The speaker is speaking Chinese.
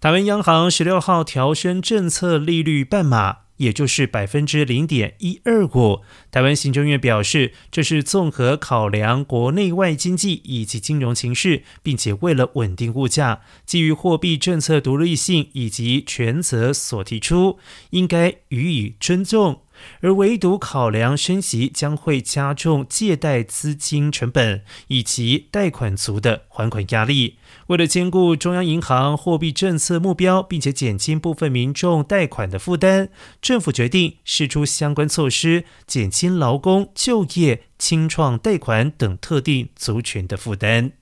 台湾央行十六号调升政策利率半码。也就是百分之零点一二五。台湾行政院表示，这是综合考量国内外经济以及金融形势，并且为了稳定物价，基于货币政策独立性以及权责所提出，应该予以尊重。而唯独考量升息将会加重借贷资金成本以及贷款族的还款压力，为了兼顾中央银行货币政策目标，并且减轻部分民众贷款的负担，政府决定释出相关措施，减轻劳工、就业、清创贷款等特定族群的负担。